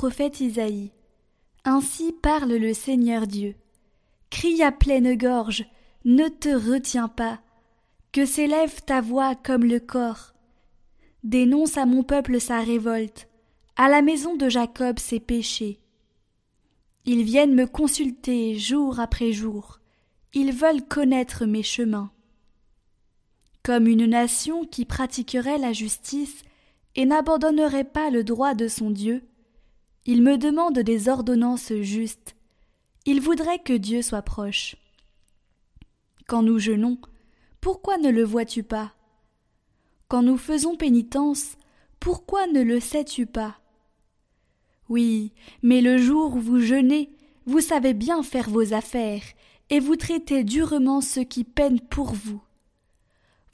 prophète Isaïe. Ainsi parle le Seigneur Dieu. Crie à pleine gorge, ne te retiens pas, que s'élève ta voix comme le corps. Dénonce à mon peuple sa révolte, à la maison de Jacob ses péchés. Ils viennent me consulter jour après jour, ils veulent connaître mes chemins. Comme une nation qui pratiquerait la justice et n'abandonnerait pas le droit de son Dieu, ils me demandent des ordonnances justes, ils voudraient que Dieu soit proche. Quand nous jeûnons, pourquoi ne le vois-tu pas? Quand nous faisons pénitence, pourquoi ne le sais-tu pas? Oui, mais le jour où vous jeûnez, vous savez bien faire vos affaires, et vous traitez durement ceux qui peinent pour vous.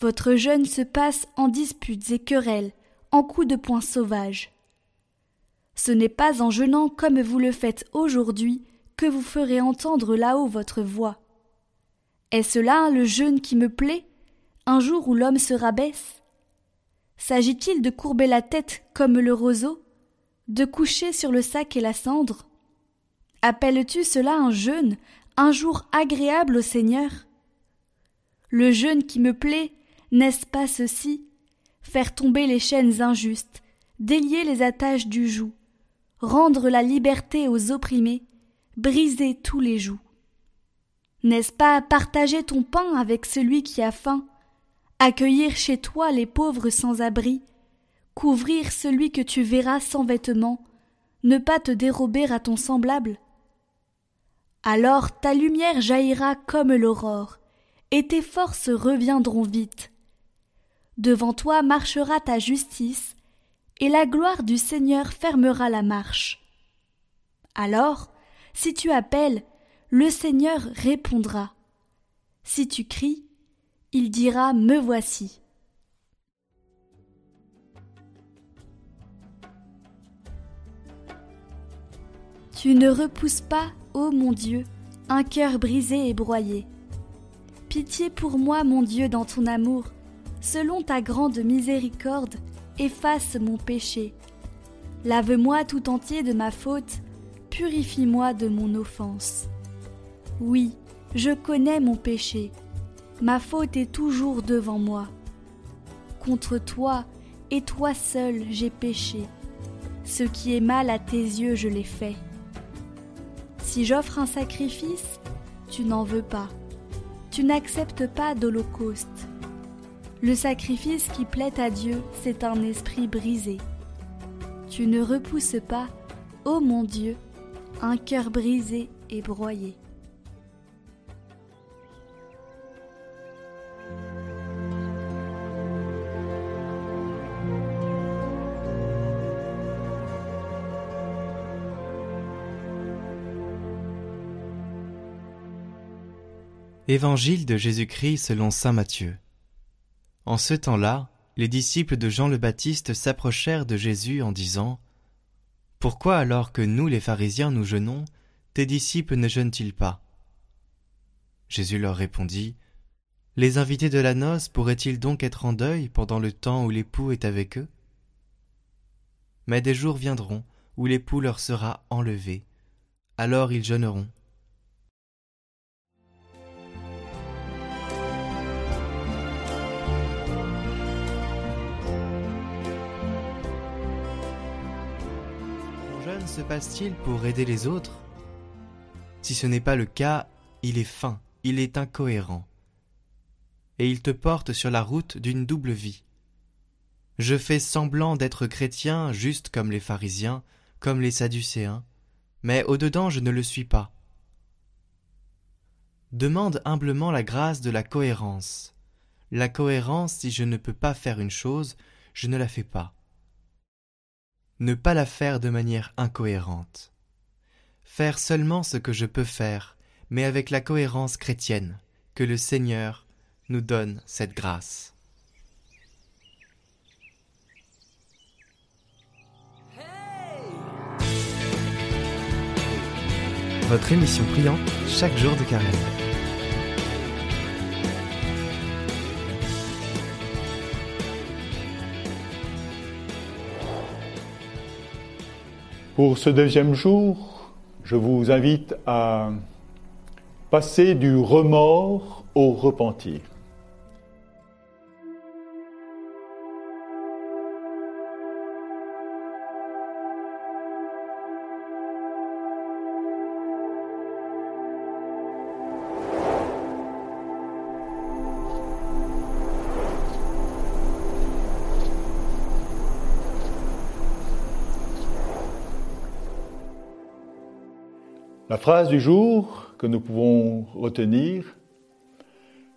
Votre jeûne se passe en disputes et querelles, en coups de poing sauvages. Ce n'est pas en jeûnant comme vous le faites aujourd'hui que vous ferez entendre là-haut votre voix. Est-ce là le jeûne qui me plaît, un jour où l'homme se rabaisse S'agit-il de courber la tête comme le roseau, de coucher sur le sac et la cendre? Appelles-tu cela un jeûne, un jour agréable au Seigneur? Le jeûne qui me plaît, n'est-ce pas ceci? Faire tomber les chaînes injustes, délier les attaches du joug, rendre la liberté aux opprimés, briser tous les jougs. N'est-ce pas partager ton pain avec celui qui a faim, accueillir chez toi les pauvres sans abri, couvrir celui que tu verras sans vêtements, ne pas te dérober à ton semblable? Alors ta lumière jaillira comme l'aurore, et tes forces reviendront vite. Devant toi marchera ta justice, et la gloire du Seigneur fermera la marche. Alors, si tu appelles, le Seigneur répondra. Si tu cries, il dira Me voici. Tu ne repousses pas, ô mon Dieu, un cœur brisé et broyé. Pitié pour moi, mon Dieu, dans ton amour, selon ta grande miséricorde, efface mon péché. Lave-moi tout entier de ma faute, purifie-moi de mon offense. Oui, je connais mon péché. Ma faute est toujours devant moi. Contre toi et toi seul j'ai péché. Ce qui est mal à tes yeux, je l'ai fait. Si j'offre un sacrifice, tu n'en veux pas. Tu n'acceptes pas d'holocauste. Le sacrifice qui plaît à Dieu, c'est un esprit brisé. Tu ne repousses pas, ô mon Dieu, un cœur brisé et broyé. Évangile de Jésus-Christ selon Saint Matthieu. En ce temps-là, les disciples de Jean le Baptiste s'approchèrent de Jésus en disant Pourquoi alors que nous les pharisiens nous jeûnons, tes disciples ne jeûnent-ils pas? Jésus leur répondit Les invités de la noce pourraient-ils donc être en deuil pendant le temps où l'époux est avec eux? Mais des jours viendront où l'époux leur sera enlevé, alors ils jeûneront. Se passe-t-il pour aider les autres? Si ce n'est pas le cas, il est fin, il est incohérent. Et il te porte sur la route d'une double vie. Je fais semblant d'être chrétien juste comme les pharisiens, comme les sadducéens, mais au-dedans je ne le suis pas. Demande humblement la grâce de la cohérence. La cohérence, si je ne peux pas faire une chose, je ne la fais pas ne pas la faire de manière incohérente. Faire seulement ce que je peux faire, mais avec la cohérence chrétienne, que le Seigneur nous donne cette grâce. Votre émission priante chaque jour de carême. Pour ce deuxième jour, je vous invite à passer du remords au repentir. La phrase du jour que nous pouvons retenir,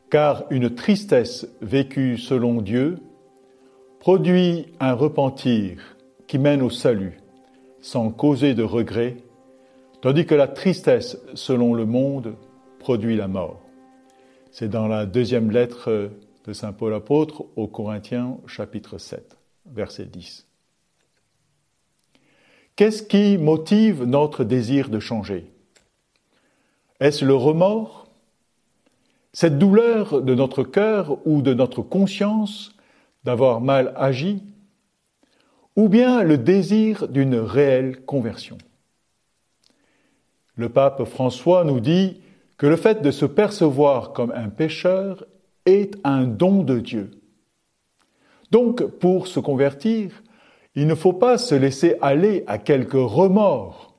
car une tristesse vécue selon Dieu produit un repentir qui mène au salut sans causer de regret, tandis que la tristesse selon le monde produit la mort. C'est dans la deuxième lettre de Saint Paul apôtre aux Corinthiens chapitre 7, verset 10. Qu'est-ce qui motive notre désir de changer? Est-ce le remords? Cette douleur de notre cœur ou de notre conscience d'avoir mal agi? Ou bien le désir d'une réelle conversion? Le pape François nous dit que le fait de se percevoir comme un pécheur est un don de Dieu. Donc, pour se convertir, il ne faut pas se laisser aller à quelques remords,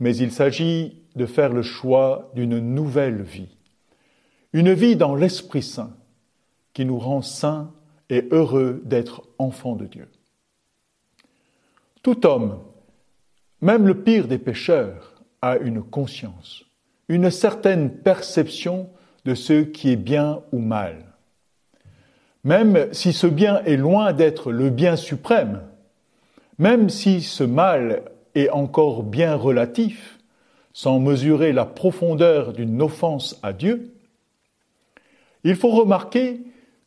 mais il s'agit de faire le choix d'une nouvelle vie, une vie dans l'Esprit Saint qui nous rend saints et heureux d'être enfants de Dieu. Tout homme, même le pire des pécheurs, a une conscience, une certaine perception de ce qui est bien ou mal. Même si ce bien est loin d'être le bien suprême, même si ce mal est encore bien relatif, sans mesurer la profondeur d'une offense à Dieu, il faut remarquer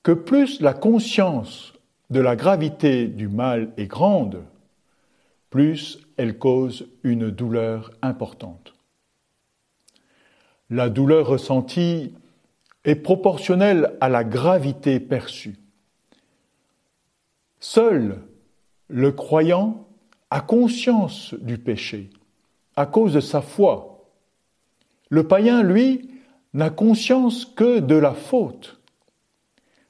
que plus la conscience de la gravité du mal est grande, plus elle cause une douleur importante. La douleur ressentie est proportionnelle à la gravité perçue. Seul le croyant a conscience du péché à cause de sa foi. Le païen, lui, n'a conscience que de la faute.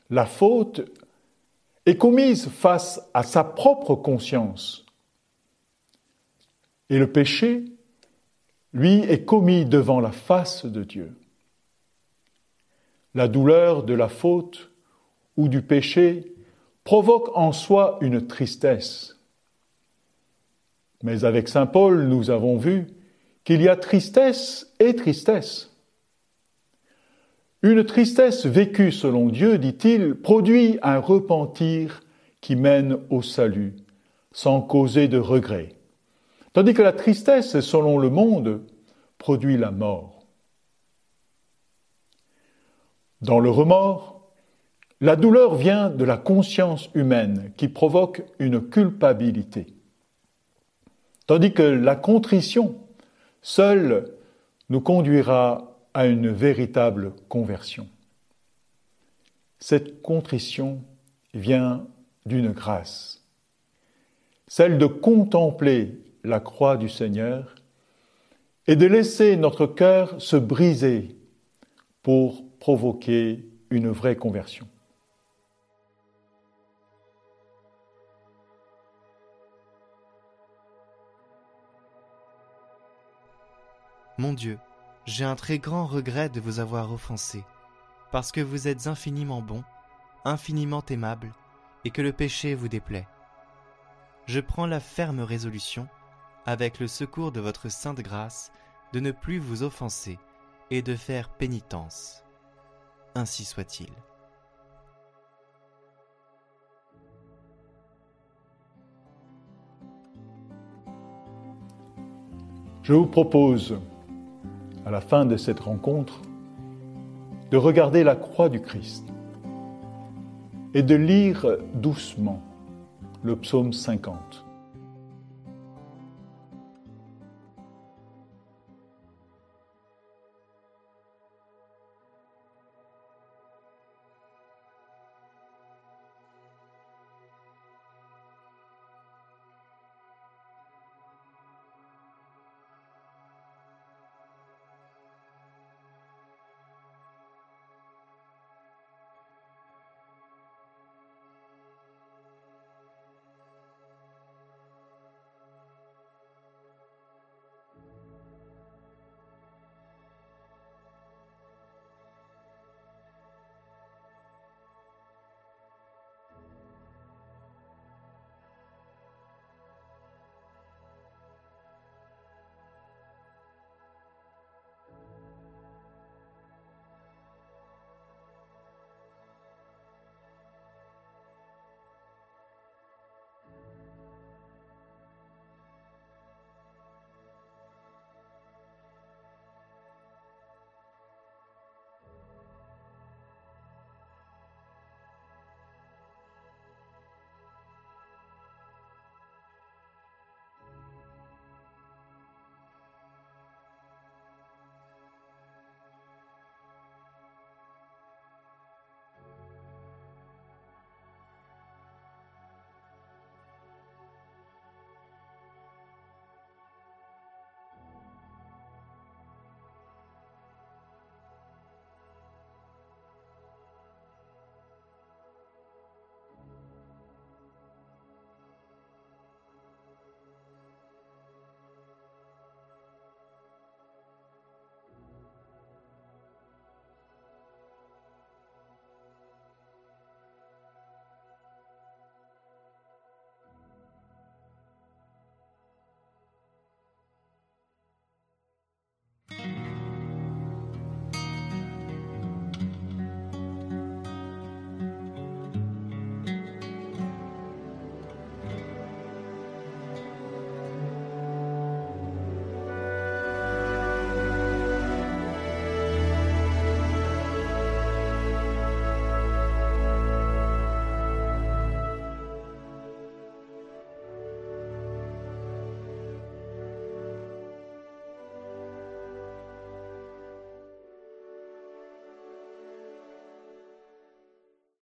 La faute est commise face à sa propre conscience. Et le péché, lui, est commis devant la face de Dieu. La douleur de la faute ou du péché provoque en soi une tristesse. Mais avec Saint Paul, nous avons vu qu'il y a tristesse et tristesse. Une tristesse vécue selon Dieu, dit-il, produit un repentir qui mène au salut, sans causer de regret, tandis que la tristesse, selon le monde, produit la mort. Dans le remords, la douleur vient de la conscience humaine qui provoque une culpabilité. Tandis que la contrition seule nous conduira à une véritable conversion. Cette contrition vient d'une grâce, celle de contempler la croix du Seigneur et de laisser notre cœur se briser pour provoquer une vraie conversion. Mon Dieu, j'ai un très grand regret de vous avoir offensé, parce que vous êtes infiniment bon, infiniment aimable, et que le péché vous déplaît. Je prends la ferme résolution, avec le secours de votre sainte grâce, de ne plus vous offenser et de faire pénitence. Ainsi soit-il. Je vous propose à la fin de cette rencontre, de regarder la croix du Christ et de lire doucement le psaume 50.